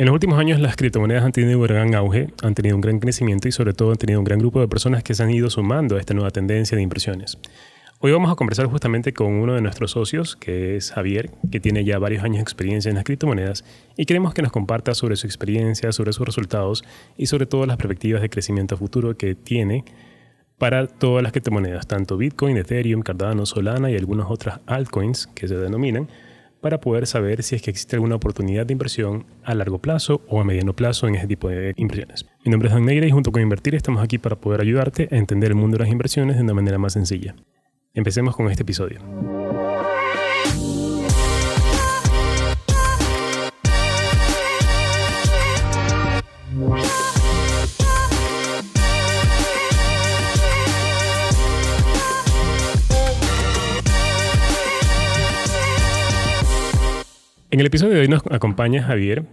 En los últimos años las criptomonedas han tenido un gran auge, han tenido un gran crecimiento y sobre todo han tenido un gran grupo de personas que se han ido sumando a esta nueva tendencia de impresiones. Hoy vamos a conversar justamente con uno de nuestros socios, que es Javier, que tiene ya varios años de experiencia en las criptomonedas y queremos que nos comparta sobre su experiencia, sobre sus resultados y sobre todo las perspectivas de crecimiento futuro que tiene para todas las criptomonedas, tanto Bitcoin, Ethereum, Cardano, Solana y algunas otras altcoins que se denominan, para poder saber si es que existe alguna oportunidad de inversión a largo plazo o a mediano plazo en ese tipo de inversiones. Mi nombre es Dan Negra y junto con Invertir estamos aquí para poder ayudarte a entender el mundo de las inversiones de una manera más sencilla. Empecemos con este episodio. En el episodio de hoy nos acompaña Javier.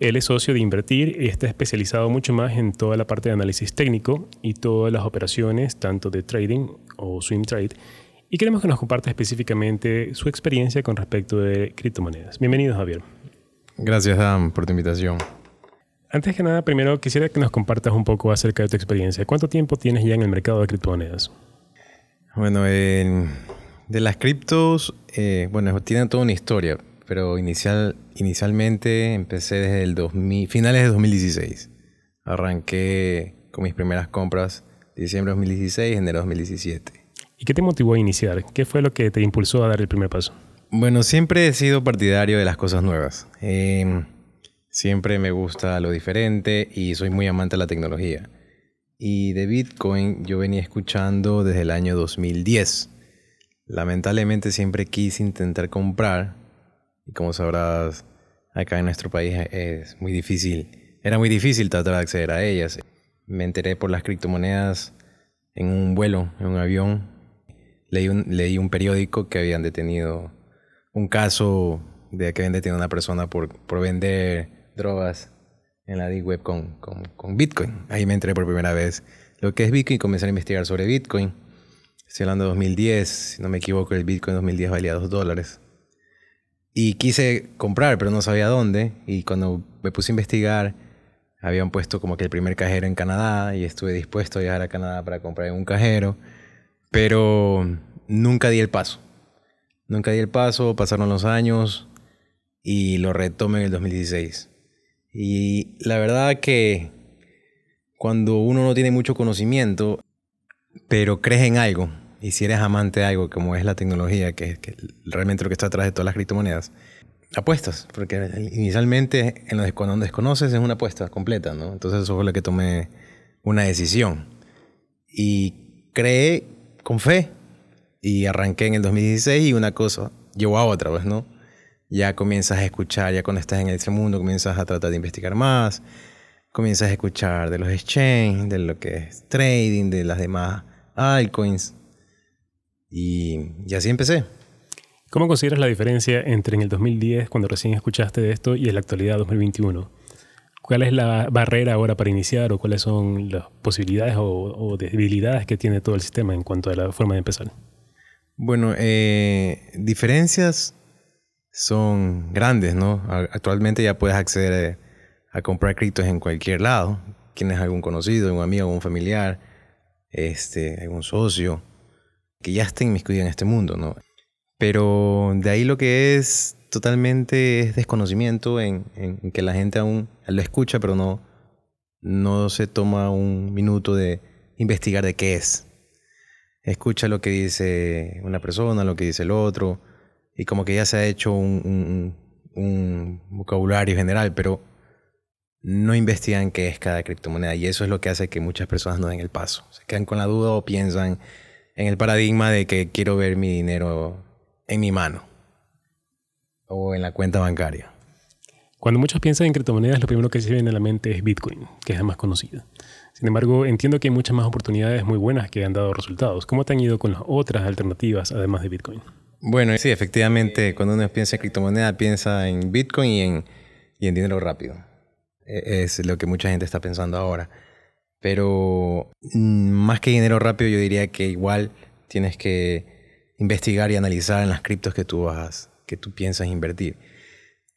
Él es socio de Invertir y está especializado mucho más en toda la parte de análisis técnico y todas las operaciones, tanto de trading o swing trade, y queremos que nos comparta específicamente su experiencia con respecto de criptomonedas. Bienvenido, Javier. Gracias, Dan, por tu invitación. Antes que nada, primero quisiera que nos compartas un poco acerca de tu experiencia. ¿Cuánto tiempo tienes ya en el mercado de criptomonedas? Bueno, de las criptos, eh, bueno, tienen toda una historia, pero inicial, inicialmente empecé desde el 2000, finales de 2016. Arranqué con mis primeras compras diciembre de 2016, enero de 2017. ¿Y qué te motivó a iniciar? ¿Qué fue lo que te impulsó a dar el primer paso? Bueno, siempre he sido partidario de las cosas nuevas. Em, siempre me gusta lo diferente y soy muy amante de la tecnología. Y de Bitcoin yo venía escuchando desde el año 2010. Lamentablemente siempre quise intentar comprar como sabrás, acá en nuestro país es muy difícil. Era muy difícil tratar de acceder a ellas. Me enteré por las criptomonedas en un vuelo, en un avión, leí un, leí un periódico que habían detenido un caso de que habían detenido a una persona por, por vender drogas en la deep web con, con, Bitcoin. Ahí me entré por primera vez lo que es Bitcoin y comencé a investigar sobre Bitcoin. Estoy hablando de 2010, si no me equivoco, el Bitcoin 2010 valía 2 dólares. Y quise comprar, pero no sabía dónde. Y cuando me puse a investigar, habían puesto como que el primer cajero en Canadá y estuve dispuesto a viajar a Canadá para comprar un cajero. Pero nunca di el paso. Nunca di el paso, pasaron los años y lo retomé en el 2016. Y la verdad que cuando uno no tiene mucho conocimiento, pero crees en algo, y si eres amante de algo como es la tecnología, que es realmente lo que está atrás de todas las criptomonedas, apuestas, porque inicialmente en lo, cuando desconoces es una apuesta completa, ¿no? Entonces eso fue lo que tomé una decisión. Y creé con fe. Y arranqué en el 2016 y una cosa llevó a otra, vez, ¿no? Ya comienzas a escuchar, ya cuando estás en ese mundo, comienzas a tratar de investigar más, comienzas a escuchar de los exchanges, de lo que es trading, de las demás altcoins. Y, y así empecé. ¿Cómo consideras la diferencia entre en el 2010, cuando recién escuchaste de esto, y en la actualidad 2021? ¿Cuál es la barrera ahora para iniciar o cuáles son las posibilidades o, debilidades que tiene todo el sistema en cuanto a la forma de empezar? Bueno, eh, diferencias son grandes, ¿no? Actualmente ya puedes acceder a, comprar criptos en cualquier lado. Tienes algún conocido, un amigo, un familiar, este, algún socio que ya esté inmiscuido en este mundo, ¿no? Pero de ahí lo que es totalmente es desconocimiento en, que la gente aún lo escucha, pero no, no se toma un minuto de investigar de qué es. Escucha lo que dice una persona, lo que dice el otro, y como que ya se ha hecho un, vocabulario general, pero no investigan qué es cada criptomoneda. Y eso es lo que hace que muchas personas no den el paso. Se quedan con la duda o piensan en el paradigma de que quiero ver mi dinero en mi mano o en la cuenta bancaria. Cuando muchos piensan en criptomonedas, lo primero que se viene a la mente es Bitcoin, que es la más conocida. Sin embargo, entiendo que hay muchas más oportunidades muy buenas que han dado resultados. ¿Cómo te han ido con las otras alternativas además de Bitcoin? Bueno, sí, efectivamente, cuando uno piensa en criptomoneda, piensa en Bitcoin y en, y en dinero rápido. E, es lo que mucha gente está pensando ahora. Pero mm, más que dinero rápido, yo diría que igual tienes que investigar y analizar en las criptos que tú vas que tú piensas invertir.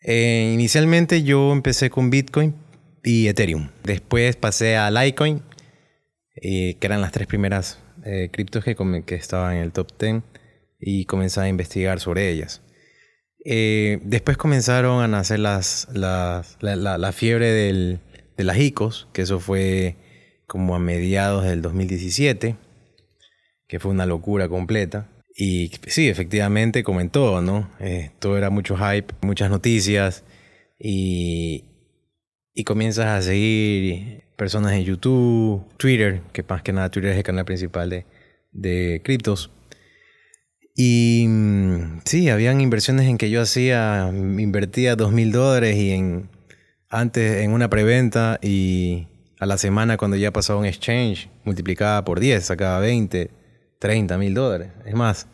Eh, inicialmente yo empecé con Bitcoin y Ethereum. Después pasé a Litecoin, eh, que eran las tres primeras eh, criptos que, que estaban en el top 10 y comencé a investigar sobre ellas. después comenzaron a nacer las, la, fiebre del, de las ICOs, que eso fue como a mediados del 2017, que fue una locura completa. Y sí, efectivamente, como en todo, ¿no? Todo era mucho hype, muchas noticias y, y comienzas a seguir personas en YouTube, Twitter, que más que nada Twitter es el canal principal de, de criptos. Y mm, sí, habían inversiones en que yo hacía, invertía dos mil dólares y en, antes en una preventa y a la semana cuando ya pasaba un exchange, multiplicaba por 10, sacaba 20, 30 mil dólares. Es más,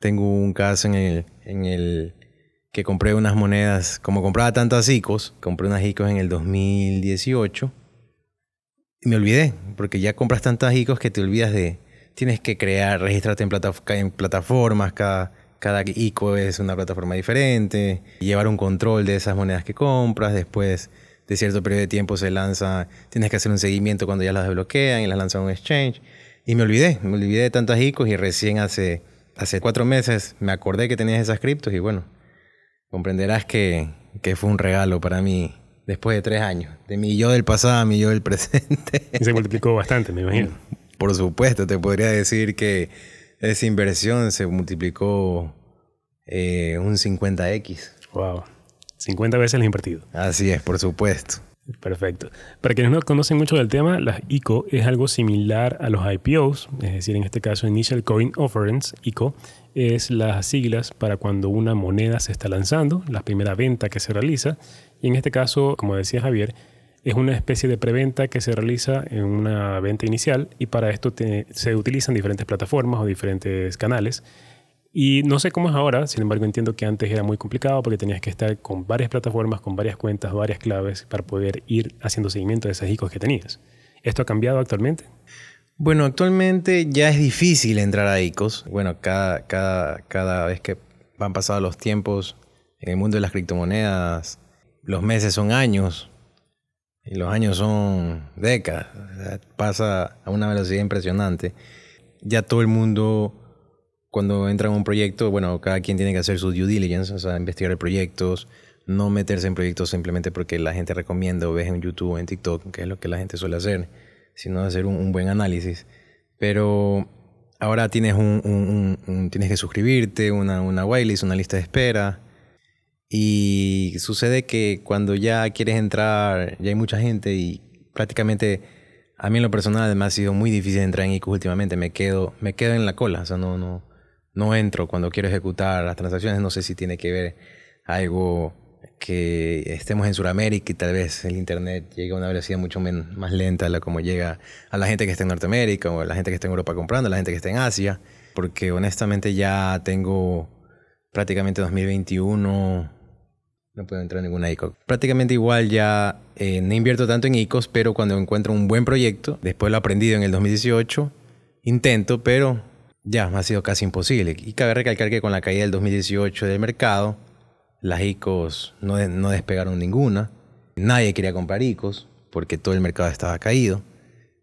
tengo un caso en el, que compré unas monedas, como compraba tantas ICOs, compré unas ICOs en el 2018 y me olvidé, porque ya compras tantas ICOs que te olvidas de, tienes que crear, registrarte en, en plataformas, cada, cada ICO es una plataforma diferente, llevar un control de esas monedas que compras, después de cierto periodo de tiempo se lanza, tienes que hacer un seguimiento cuando ya las desbloquean y las lanzan a un exchange. Y me olvidé, me olvidé de tantas ICOs y recién hace, hace cuatro meses me acordé que tenías esas criptos y bueno, comprenderás que, que fue un regalo para mí después de tres años. De mi yo del pasado a mi yo del presente. Y se multiplicó bastante, me imagino. Por supuesto, te podría decir que esa inversión se multiplicó eh, un 50x. Wow. 50 veces el invertido. Así es, por supuesto. Perfecto. Para quienes no conocen mucho del tema, las ICO es algo similar a los IPOs, es decir, en este caso Initial Coin Offerings, ICO, es las siglas para cuando una moneda se está lanzando, la primera venta que se realiza, y en este caso, como decía Javier, es una especie de preventa que se realiza en una venta inicial y para esto se utilizan diferentes plataformas o diferentes canales y no sé cómo es ahora, sin embargo entiendo que antes era muy complicado porque tenías que estar con varias plataformas, con varias cuentas, varias claves para poder ir haciendo seguimiento de esas ICOs que tenías. ¿Esto ha cambiado actualmente? Bueno, actualmente ya es difícil entrar a ICOs. Bueno, cada, cada, cada vez que van pasando los tiempos en el mundo de las criptomonedas, los meses son años y los años son décadas. pasa a una velocidad impresionante. Ya todo el mundo cuando entra en un proyecto, bueno, cada quien tiene que hacer su due diligence, o sea, investigar proyectos, no meterse en proyectos simplemente porque la gente recomienda o ves en YouTube o en TikTok, que es lo que la gente suele hacer, sino hacer un, buen análisis. Pero ahora tienes, un, tienes que suscribirte, una, una whitelist, una lista de espera. Y sucede que cuando ya quieres entrar, ya hay mucha gente y prácticamente a mí en lo personal además ha sido muy difícil entrar en ICO últimamente. Me quedo, me quedo en la cola, o sea, no, no, no entro cuando quiero ejecutar las transacciones. No sé si tiene que ver algo que estemos en Sudamérica y tal vez el Internet llegue a una velocidad mucho más lenta a la como llega a la gente que está en Norteamérica o a la gente que está en Europa comprando, a la gente que está en Asia, porque honestamente ya tengo prácticamente 2021, no puedo entrar en ninguna ICO. Prácticamente igual ya eh, no invierto tanto en ICOs, pero cuando encuentro un buen proyecto, después lo aprendido en el 2018, intento, pero ya ha sido casi imposible. Y cabe recalcar que con la caída del 2018 del mercado, las ICOs no, no despegaron ninguna. Nadie quería comprar ICOs porque todo el mercado estaba caído.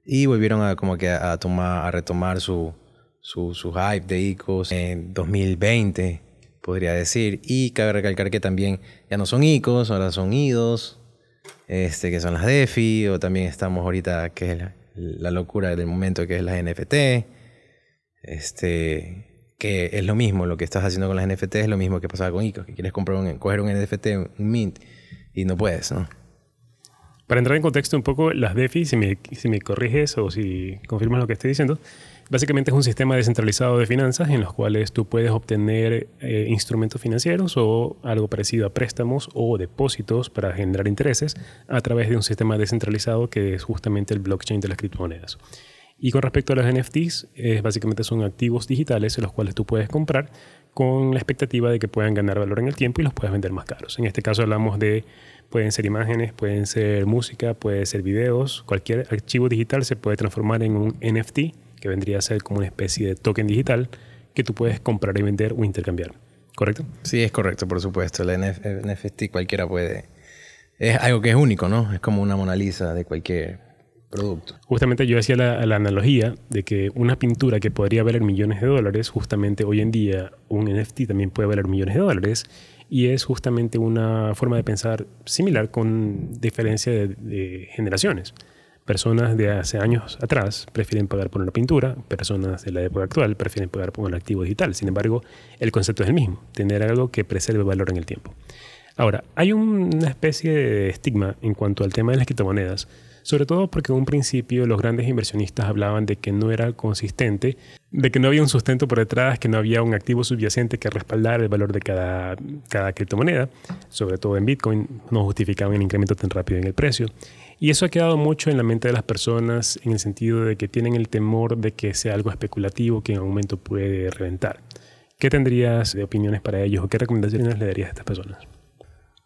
Y volvieron a, como que a, tomar, a retomar su, su, su hype de ICOs en 2020, podría decir. Y cabe recalcar que también ya no son ICOs, ahora son IDOs, este, que son las DeFi, o también estamos ahorita, que es la, la locura del momento, que es las NFT este, que es lo mismo, lo que estás haciendo con las NFT es lo mismo que pasaba con ICO, que quieres comprar un, coger un NFT, un mint, y no puedes, ¿no? Para entrar en contexto un poco, las DeFi, si me, si me corriges o si confirmas lo que estoy diciendo, básicamente es un sistema descentralizado de finanzas en los cuales tú puedes obtener eh, instrumentos financieros o algo parecido a préstamos o depósitos para generar intereses a través de un sistema descentralizado que es justamente el blockchain de las criptomonedas. Y con respecto a los NFTs, básicamente son activos digitales en los cuales tú puedes comprar con la expectativa de que puedan ganar valor en el tiempo y los puedes vender más caros. En este caso hablamos de, pueden ser imágenes, pueden ser música, pueden ser videos, cualquier archivo digital se puede transformar en un NFT, que vendría a ser como una especie de token digital que tú puedes comprar y vender o intercambiar. ¿correcto? Sí, es correcto, por supuesto. El NFT cualquiera puede... Es algo que es único, ¿no? Es como una Mona Lisa de cualquier producto. Justamente yo hacía la, la, analogía de que una pintura que podría valer millones de dólares, justamente hoy en día un NFT también puede valer millones de dólares y es justamente una forma de pensar similar con diferencia de, de generaciones. Personas de hace años atrás prefieren pagar por una pintura, personas de la época actual prefieren pagar por un activo digital. Sin embargo, el concepto es el mismo, tener algo que preserve valor en el tiempo. Ahora, hay una especie de estigma en cuanto al tema de las criptomonedas, sobre todo porque en un principio los grandes inversionistas hablaban de que no era consistente, de que no había un sustento por detrás, que no había un activo subyacente que respaldara el valor de cada, cada criptomoneda, sobre todo en Bitcoin, no justificaban el incremento tan rápido en el precio. Y eso ha quedado mucho en la mente de las personas en el sentido de que tienen el temor de que sea algo especulativo que en algún momento puede reventar. ¿Qué tendrías de opiniones para ellos o qué recomendaciones le darías a estas personas?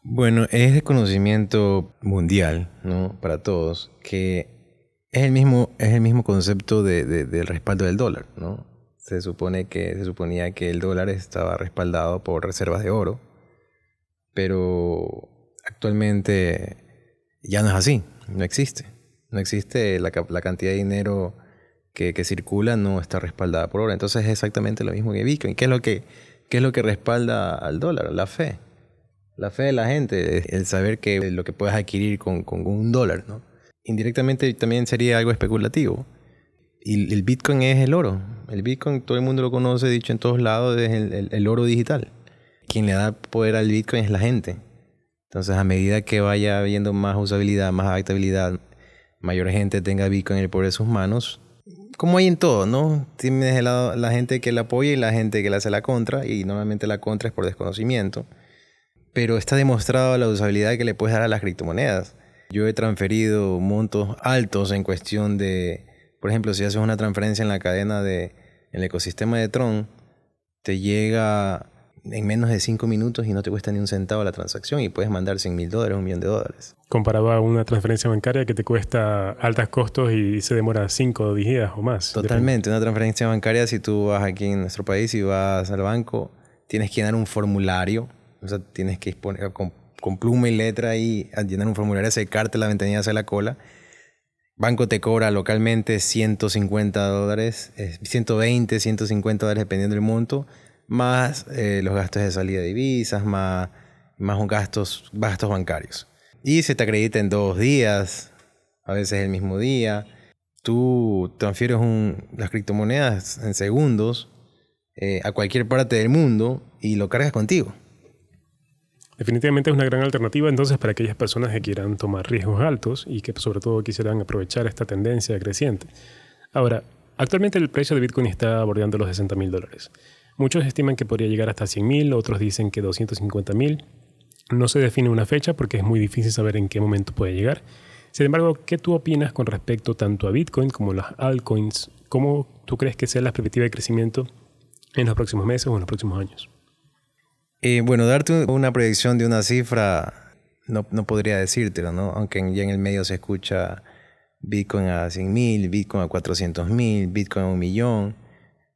Bueno, es de conocimiento mundial, ¿no? Para todos, que es el mismo, es el mismo concepto de, del respaldo del dólar, ¿no? Se supone que, se suponía que el dólar estaba respaldado por reservas de oro, pero actualmente ya no es así no existe. No existe la, cantidad de dinero que, circula, no está respaldada por oro. Entonces es exactamente lo mismo que Bitcoin. ¿Qué es lo que, qué es lo que respalda al dólar? La fe. La fe de la gente, el saber que lo que puedes adquirir con, un dólar, ¿no? Indirectamente también sería algo especulativo. Y el Bitcoin es el oro. El Bitcoin todo el mundo lo conoce, dicho en todos lados, es el, oro digital. Quien le da poder al Bitcoin es la gente. Entonces, a medida que vaya habiendo más usabilidad, más adaptabilidad, mayor gente tenga Bitcoin en el poder de sus manos, como hay en todo, ¿no? Tienes lado la gente que la apoya y la gente que le hace la contra, y normalmente la contra es por desconocimiento. Pero está demostrado la usabilidad que le puedes dar a las criptomonedas. Yo he transferido montos altos en cuestión de, por ejemplo, si haces una transferencia en la cadena de, en el ecosistema de Tron, te llega en menos de cinco minutos y no te cuesta ni un centavo la transacción y puedes mandar 100 mil dólares, un millón de dólares. Comparado a una transferencia bancaria que te cuesta altos costos y se demora 5 días o más. Totalmente. Una transferencia bancaria, si tú vas aquí en nuestro país y vas al banco, tienes que llenar un formulario. O sea, tienes que exponer con, pluma y letra y llenar un formulario, secarte la ventanilla hacia la cola. Banco te cobra localmente 150 dólares, 120, 150 dólares dependiendo del monto más eh, los gastos de salida de divisas, más, más gastos, gastos bancarios. Y se te acredita en dos días, a veces el mismo día. Tú transfieres un, las criptomonedas en segundos eh, a cualquier parte del mundo y lo cargas contigo. Definitivamente es una gran alternativa entonces para aquellas personas que quieran tomar riesgos altos y que sobre todo quisieran aprovechar esta tendencia creciente. Ahora, actualmente el precio de Bitcoin está bordeando los 60 mil dólares. Muchos estiman que podría llegar hasta 100.000, otros dicen que 250.000. No se define una fecha porque es muy difícil saber en qué momento puede llegar. Sin embargo, ¿qué tú opinas con respecto tanto a Bitcoin como a las altcoins? ¿Cómo tú crees que sea la perspectiva de crecimiento en los próximos meses o en los próximos años? Eh, bueno, darte una proyección de una cifra no, no podría decírtelo, ¿no? Aunque ya en el medio se escucha Bitcoin a 100.000, Bitcoin a 400.000, Bitcoin a un millón.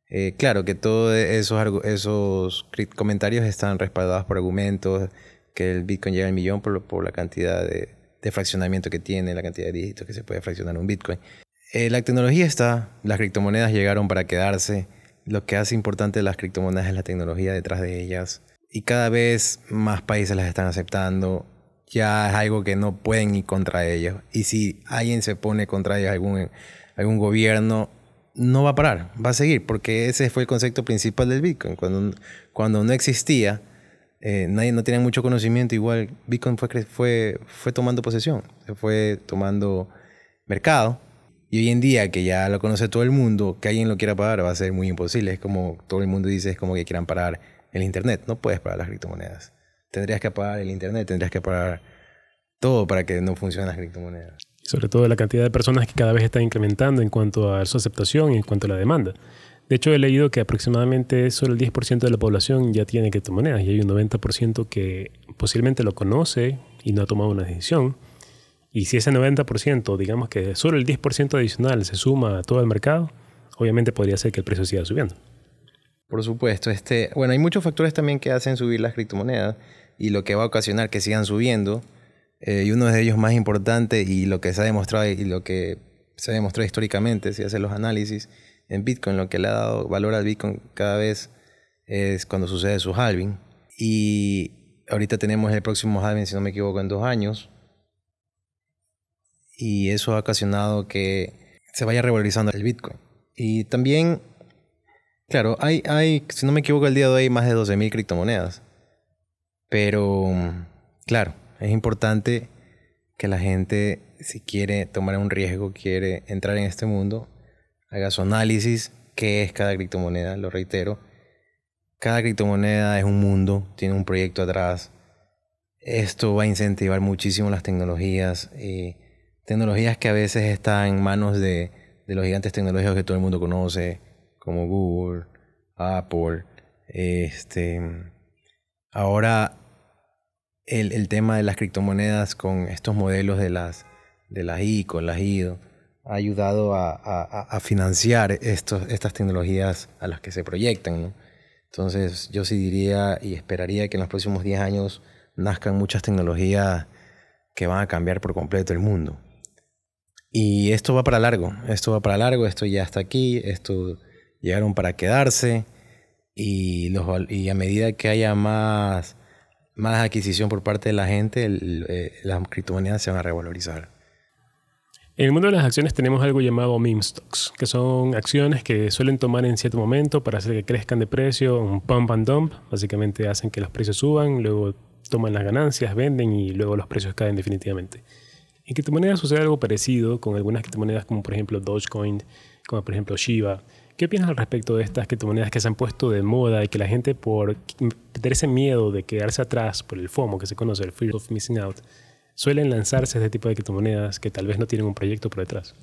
Eh, claro que todos esos, esos comentarios están respaldados por argumentos, que el Bitcoin llega al millón por, por la cantidad de, fraccionamiento que tiene, la cantidad de dígitos que se puede fraccionar un Bitcoin. Eh, la tecnología está, las criptomonedas llegaron para quedarse. Lo que hace importante las criptomonedas es la tecnología detrás de ellas. Y cada vez más países las están aceptando. Ya es algo que no pueden ir contra ellos. Y si alguien se pone contra ellos, algún, algún gobierno, no va a parar, va a seguir, porque ese fue el concepto principal del Bitcoin. Cuando, cuando no existía, eh, nadie no tenía mucho conocimiento, igual Bitcoin fue, fue, fue tomando posesión, se fue tomando mercado. Y hoy en día, que ya lo conoce todo el mundo, que alguien lo quiera parar va a ser muy imposible. Es como todo el mundo dice, es como que quieran parar el Internet. No puedes parar las criptomonedas. Tendrías que parar el Internet, tendrías que parar todo para que no funcionen las criptomonedas sobre todo la cantidad de personas que cada vez está incrementando en cuanto a su aceptación y en cuanto a la demanda. De hecho, he leído que aproximadamente solo el 10% de la población ya tiene criptomonedas y hay un 90% que posiblemente lo conoce y no ha tomado una decisión. Y si ese 90%, digamos que solo el 10% adicional se suma a todo el mercado, obviamente podría ser que el precio siga subiendo. Por supuesto, este, bueno, hay muchos factores también que hacen subir las criptomonedas y lo que va a ocasionar que sigan subiendo. Eh, y uno de ellos más importante y lo que se ha demostrado y lo que se ha demostrado históricamente, si hace los análisis en Bitcoin, lo que le ha dado valor al Bitcoin cada vez es cuando sucede su halving. Y ahorita tenemos el próximo halving, si no me equivoco, en dos años. Y eso ha ocasionado que se vaya revalorizando el Bitcoin. Y también, claro, hay, si no me equivoco, el día de hoy hay más de 12.000 criptomonedas. Pero, claro, es importante que la gente, si quiere tomar un riesgo, quiere entrar en este mundo, haga su análisis, qué es cada criptomoneda, lo reitero. Cada criptomoneda es un mundo, tiene un proyecto atrás. Esto va a incentivar muchísimo las tecnologías, eh, tecnologías que a veces están en manos de, de los gigantes tecnológicos que todo el mundo conoce, como Google, Apple. Este, ahora el, el, tema de las criptomonedas con estos modelos de las, de las ICO, las IDO, ha ayudado a, a, financiar estos, estas tecnologías a las que se proyectan. Entonces yo sí diría y esperaría que en los próximos 10 años nazcan muchas tecnologías que van a cambiar por completo el mundo. Y esto va para largo, esto va para largo, esto ya está aquí, esto llegaron para quedarse y, a medida que haya más más adquisición por parte de la gente, eh, las criptomonedas se van a revalorizar. En el mundo de las acciones tenemos algo llamado meme stocks, que son acciones que suelen tomar en cierto momento para hacer que crezcan de precio, un pump and dump, básicamente hacen que los precios suban, luego toman las ganancias, venden y luego los precios caen definitivamente. En criptomonedas sucede algo parecido con algunas criptomonedas como por ejemplo Dogecoin, como por ejemplo Shiba, ¿Qué opinas al respecto de estas criptomonedas que se han puesto de moda y que la gente por tener ese miedo de quedarse atrás por el FOMO que se conoce, el Fear of Missing Out, suelen lanzarse este tipo de criptomonedas que tal vez no tienen un proyecto por detrás?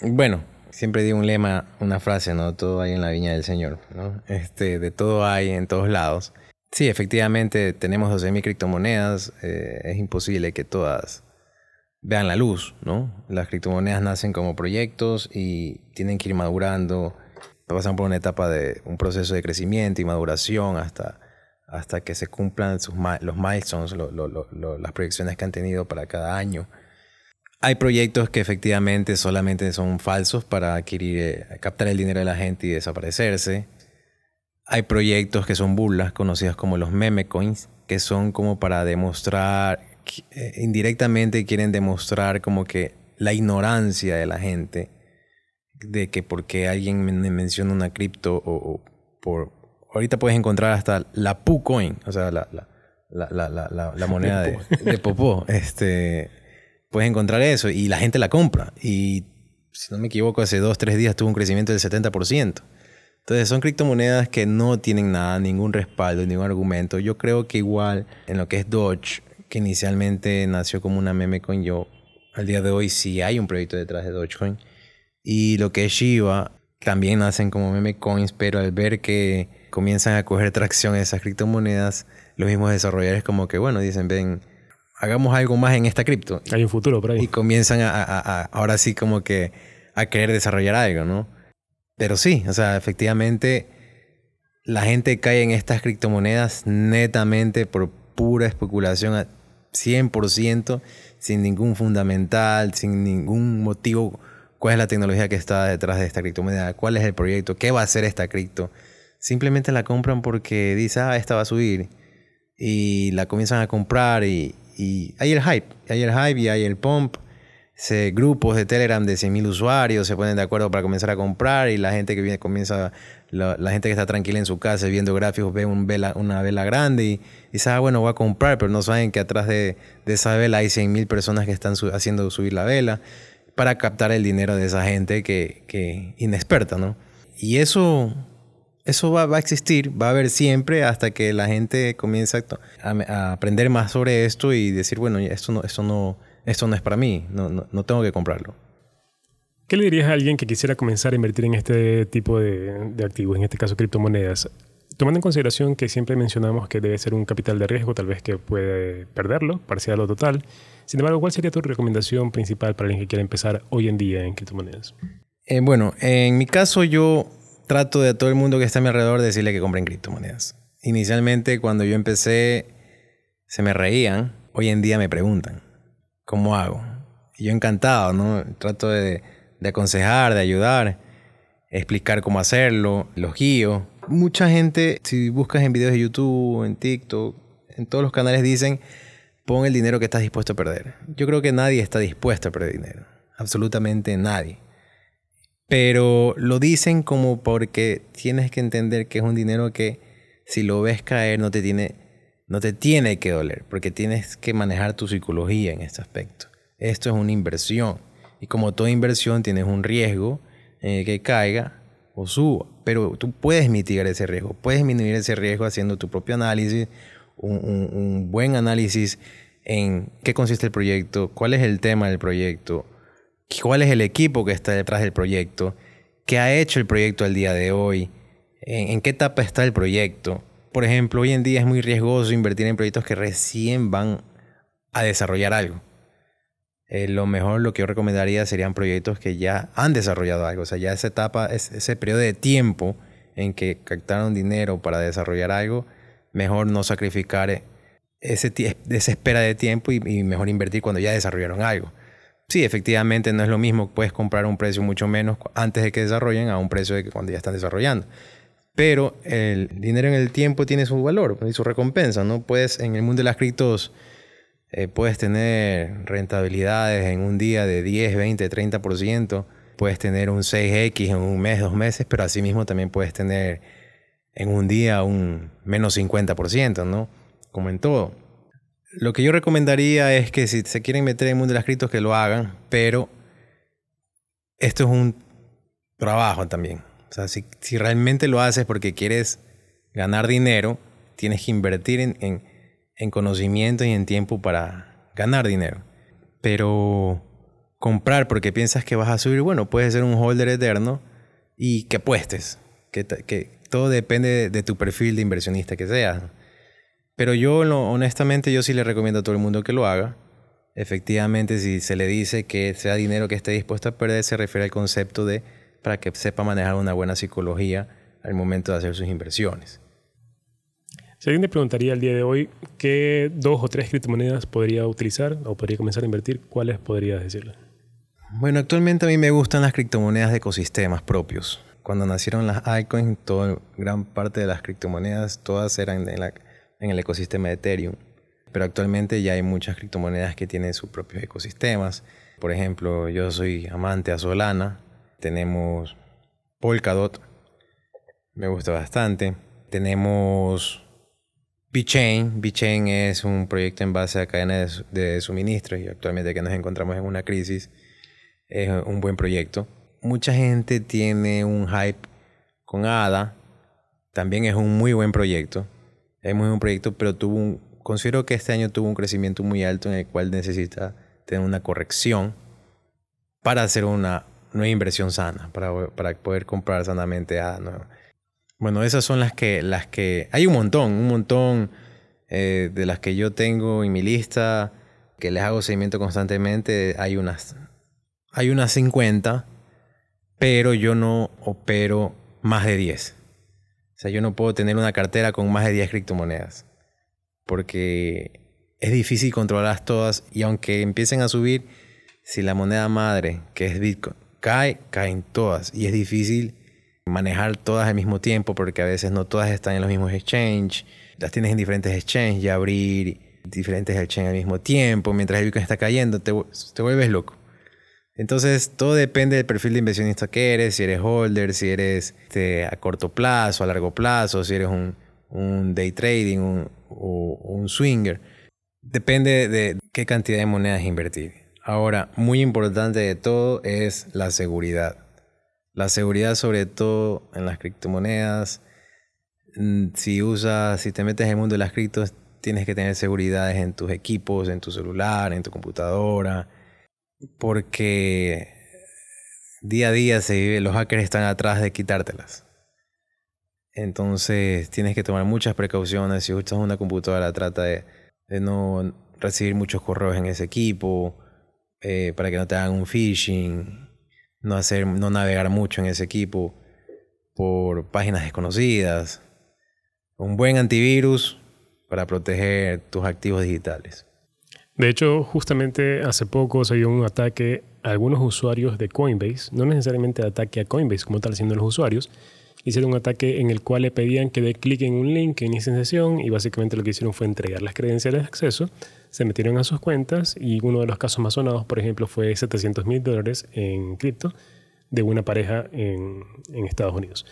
Bueno, siempre digo un lema, una frase, ¿no? Todo hay en la viña del Señor, ¿no? Este, de todo hay en todos lados. Sí, efectivamente tenemos 12.000 criptomonedas, eh, es imposible que todas vean la luz, ¿no? Las criptomonedas nacen como proyectos y tienen que ir madurando pasan por una etapa de un proceso de crecimiento y maduración hasta, hasta que se cumplan sus, los milestones, las proyecciones que han tenido para cada año. Hay proyectos que efectivamente solamente son falsos para adquirir, eh, captar el dinero de la gente y desaparecerse. Hay proyectos que son burlas, conocidos como los meme coins, que son como para demostrar, eh, indirectamente quieren demostrar como que la ignorancia de la gente de que porque alguien me menciona una cripto o, por... Ahorita puedes encontrar hasta la PuCoin, o sea, la, la, la, la moneda de, de, Popó. Este, puedes encontrar eso y la gente la compra. Y si no me equivoco, hace dos, tres días tuvo un crecimiento del 70%. Entonces son criptomonedas que no tienen nada, ningún respaldo, ningún argumento. Yo creo que igual en lo que es Doge, que inicialmente nació como una meme coin, yo al día de hoy sí hay un proyecto detrás de Dogecoin. Y lo que es Shiba también nacen como meme coins, pero al ver que comienzan a coger tracción esas criptomonedas, los mismos desarrolladores como que, bueno, dicen, ven, hagamos algo más en esta cripto. Hay un futuro por ahí. Y comienzan a, a, ahora sí como que a querer desarrollar algo, ¿no? Pero sí, o sea, efectivamente la gente cae en estas criptomonedas netamente por pura especulación a 100%, sin ningún fundamental, sin ningún motivo cuál es la tecnología que está detrás de esta criptomoneda, cuál es el proyecto, qué va a hacer esta cripto. Simplemente la compran porque dice, ah, esta va a subir. Y la comienzan a comprar y, hay el hype, hay el hype y hay el pump. Se, grupos de Telegram de 100.000 usuarios se ponen de acuerdo para comenzar a comprar y la gente que viene comienza, la, gente que está tranquila en su casa viendo gráficos ve una vela grande y, dice, ah, bueno, voy a comprar, pero no saben que atrás de, de esa vela hay 100.000 personas que están haciendo subir la vela para captar el dinero de esa gente que, que inexperta, ¿no? Y eso, eso va, a existir, va a haber siempre hasta que la gente comience a, aprender más sobre esto y decir, bueno, esto no, esto no, esto no es para mí, no, no, no, tengo que comprarlo. ¿Qué le dirías a alguien que quisiera comenzar a invertir en este tipo de, de activos, en este caso criptomonedas? Tomando en consideración que siempre mencionamos que debe ser un capital de riesgo, tal vez que puede perderlo, parcial o total, sin embargo, ¿cuál sería tu recomendación principal para alguien que quiera empezar hoy en día en criptomonedas? Eh, bueno, en mi caso yo trato de a todo el mundo que está a mi alrededor decirle que compren criptomonedas. Inicialmente cuando yo empecé se me reían, hoy en día me preguntan, ¿cómo hago? Y yo encantado, ¿no? Trato de, aconsejar, de ayudar, explicar cómo hacerlo, los guío. Mucha gente, si buscas en videos de YouTube, en TikTok, en todos los canales dicen, pon el dinero que estás dispuesto a perder. Yo creo que nadie está dispuesto a perder dinero. Absolutamente nadie. Pero lo dicen como porque tienes que entender que es un dinero que si lo ves caer no te tiene, no te tiene que doler, porque tienes que manejar tu psicología en este aspecto. Esto es una inversión. Y como toda inversión tienes un riesgo en que caiga o suba. Pero tú puedes mitigar ese riesgo. Puedes disminuir ese riesgo haciendo tu propio análisis, un, un buen análisis en qué consiste el proyecto, cuál es el tema del proyecto, cuál es el equipo que está detrás del proyecto, qué ha hecho el proyecto al día de hoy, en, qué etapa está el proyecto. Por ejemplo, hoy en día es muy riesgoso invertir en proyectos que recién van a desarrollar algo. Eh, lo mejor, lo que yo recomendaría serían proyectos que ya han desarrollado algo. O sea, ya esa etapa, ese periodo de tiempo en que captaron dinero para desarrollar algo, mejor no sacrificar ese, esa espera de tiempo y mejor invertir cuando ya desarrollaron algo. Sí, efectivamente no es lo mismo, puedes comprar a un precio mucho menos antes de que desarrollen a un precio de que cuando ya están desarrollando. Pero el dinero en el tiempo tiene su valor y su recompensa, ¿no? Puedes, en el mundo de las criptos, eh, puedes tener rentabilidades en un día de 10, 20, 30%, puedes tener un 6X en un mes, dos meses, pero asimismo también puedes tener en un día un menos 50%, ¿no? Como en todo. Lo que yo recomendaría es que si se quieren meter en el mundo de las criptos, que lo hagan, pero esto es un trabajo también. O sea, si, realmente lo haces porque quieres ganar dinero, tienes que invertir en, en conocimiento y en tiempo para ganar dinero. Pero comprar porque piensas que vas a subir, bueno, puedes ser un holder eterno y que apuestes. Que, que todo depende de tu perfil de inversionista que seas. Pero yo, honestamente, yo sí le recomiendo a todo el mundo que lo haga. Efectivamente, si se le dice que sea dinero que esté dispuesto a perder, se refiere al concepto de para que sepa manejar una buena psicología al momento de hacer sus inversiones. Si alguien te preguntaría el día de hoy qué dos o tres criptomonedas podría utilizar o podría comenzar a invertir, ¿cuáles podrías decirle? Bueno, actualmente a mí me gustan las criptomonedas de ecosistemas propios. Cuando nacieron las altcoins, toda, gran parte de las criptomonedas, todas eran en el ecosistema de Ethereum. Pero actualmente ya hay muchas criptomonedas que tienen sus propios ecosistemas. Por ejemplo, yo soy amante a Solana. Tenemos Polkadot. Me gusta bastante. Tenemos BitChain. BitChain es un proyecto en base a cadenas de suministros y actualmente que nos encontramos en una crisis es un buen proyecto. Mucha gente tiene un hype con ADA. También es un muy buen proyecto. Es muy buen proyecto, pero tuvo un, considero que este año tuvo un crecimiento muy alto en el cual necesita tener una corrección para hacer una nueva inversión sana, para, poder comprar sanamente a nuevo. Bueno, esas son las que, las que... Hay un montón, un montón eh, de las que yo tengo en mi lista, que les hago seguimiento constantemente. Hay unas, hay unas 50, pero yo no opero más de 10. O sea, yo no puedo tener una cartera con más de 10 criptomonedas. Porque es difícil controlarlas todas y aunque empiecen a subir, si la moneda madre, que es Bitcoin, cae, caen todas. Y es difícil manejar todas al mismo tiempo porque a veces no todas están en los mismos exchanges. Las tienes en diferentes exchanges y abrir diferentes exchanges al mismo tiempo. Mientras el Bitcoin está cayendo, te, te vuelves loco. Entonces, todo depende del perfil de inversionista que eres, si eres holder, si eres este, a corto plazo, a largo plazo, si eres un, un day trading un, o un swinger. Depende de qué cantidad de monedas invertir. Ahora, muy importante de todo es la seguridad. La seguridad sobre todo en las criptomonedas. Mm, si usas, si te metes en el mundo de las criptos, tienes que tener seguridades en tus equipos, en tu celular, en tu computadora porque día a día se vive, los hackers están atrás de quitártelas. Entonces tienes que tomar muchas precauciones. Si usas una computadora, trata de, no recibir muchos correos en ese equipo eh, para que no te hagan un phishing, no, hacer, no navegar mucho en ese equipo. por páginas desconocidas. Un buen antivirus para proteger tus activos digitales. De hecho, justamente hace poco se dio un ataque a algunos usuarios de Coinbase, no necesariamente ataque a Coinbase como tal, siendo los usuarios, hicieron un ataque en el cual le pedían que dé clic en un link que inicie sesión y básicamente lo que hicieron fue entregar las credenciales de acceso, se metieron a sus cuentas y uno de los casos más sonados, por ejemplo, fue 700 mil dólares en cripto de una pareja en Estados Unidos.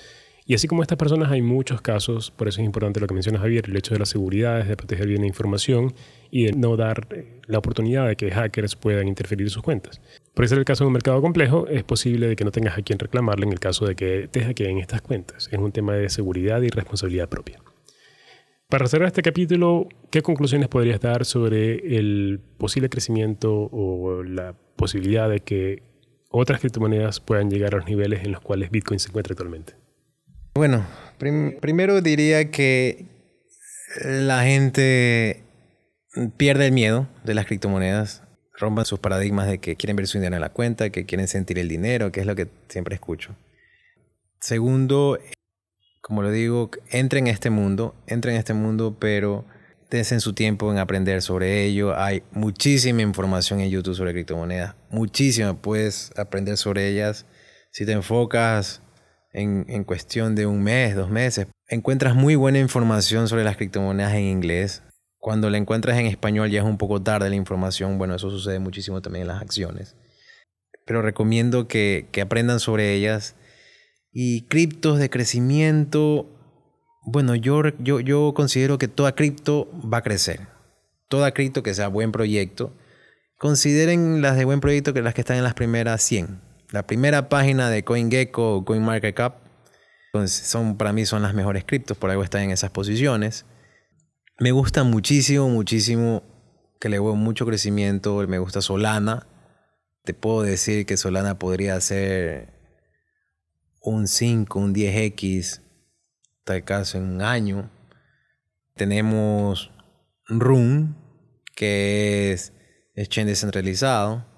Y así como estas personas hay muchos casos, por eso es importante lo que menciona Javier, el hecho de la seguridad, de proteger bien la información y de no dar eh, la oportunidad de que hackers puedan interferir en sus cuentas. Por ser el caso de un mercado complejo, es posible de que no tengas a quien reclamarle en el caso de que te hackeen estas cuentas. Es un tema de seguridad y responsabilidad propia. Para cerrar este capítulo, ¿qué conclusiones podrías dar sobre el posible crecimiento o la posibilidad de que otras criptomonedas puedan llegar a los niveles en los cuales Bitcoin se encuentra actualmente? Bueno, primero diría que la gente pierde el miedo de las criptomonedas, rompan sus paradigmas de que quieren ver su dinero en la cuenta, que quieren sentir el dinero, que es lo que siempre escucho. Segundo, como lo digo, entren en este mundo, entren en este mundo, pero dense su tiempo en aprender sobre ello. Hay muchísima información en YouTube sobre criptomonedas, muchísima, puedes aprender sobre ellas. Si te enfocas en, cuestión de un mes, dos meses. Encuentras muy buena información sobre las criptomonedas en inglés. Cuando la encuentras en español ya es un poco tarde la información. Bueno, eso sucede muchísimo también en las acciones. Pero recomiendo que, aprendan sobre ellas. Y criptos de crecimiento, bueno, yo, yo, yo considero que toda cripto va a crecer. Toda cripto que sea buen proyecto. Consideren las de buen proyecto que las que están en las primeras 100 la primera página de CoinGecko o CoinMarketCap son, para mí son las mejores criptos, por algo están en esas posiciones. Me gusta muchísimo, muchísimo, que le veo mucho crecimiento, me gusta Solana. Te puedo decir que Solana podría ser un 5, un 10x, tal caso en un año. Tenemos Rune, que es exchange descentralizado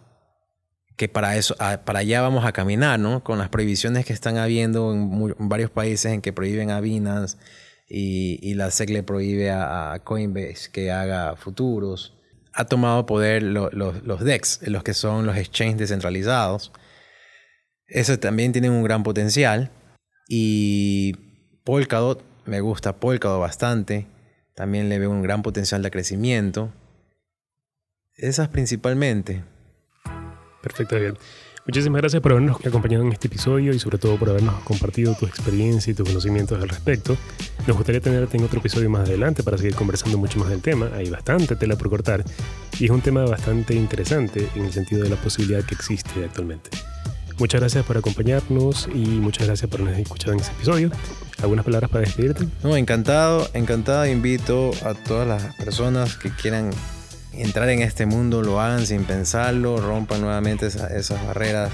que para eso, para allá vamos a caminar, ¿no? Con las prohibiciones que están habiendo en, varios países en que prohíben a Binance y, la SEC le prohíbe a, Coinbase que haga futuros. Ha tomado poder los DEX, los que son los exchanges descentralizados. Eso también tiene un gran potencial. Y Polkadot, me gusta Polkadot bastante. También le veo un gran potencial de crecimiento. Esas principalmente. Perfecto, bien. Muchísimas gracias por habernos acompañado en este episodio y sobre todo por habernos compartido tu experiencia y tus conocimientos al respecto. Nos gustaría tenerte en otro episodio más adelante para seguir conversando mucho más del tema. Hay bastante tela por cortar y es un tema bastante interesante en el sentido de la posibilidad que existe actualmente. Muchas gracias por acompañarnos y muchas gracias por habernos escuchado en este episodio. ¿Algunas palabras para despedirte? No, encantado, encantado. Invito a todas las personas que quieran entrar en este mundo, lo hagan sin pensarlo, rompan nuevamente esas barreras,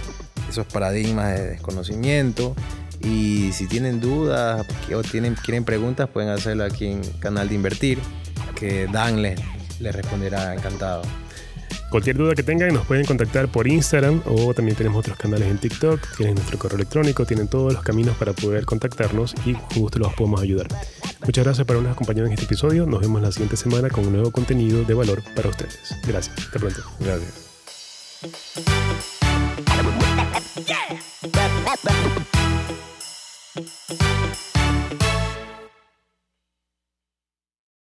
esos paradigmas de desconocimiento. Y si tienen dudas o tienen, quieren preguntas, pueden hacerlo aquí en Canal de Invertir, que Dan les, responderá encantado. Cualquier duda que tengan nos pueden contactar por Instagram o también tenemos otros canales en TikTok, tienen nuestro correo electrónico, tienen todos los caminos para poder contactarnos y con gusto los podemos ayudar. Muchas gracias por habernos acompañado en este episodio. Nos vemos la siguiente semana con un nuevo contenido de valor para ustedes. Gracias. Hasta pronto. Gracias.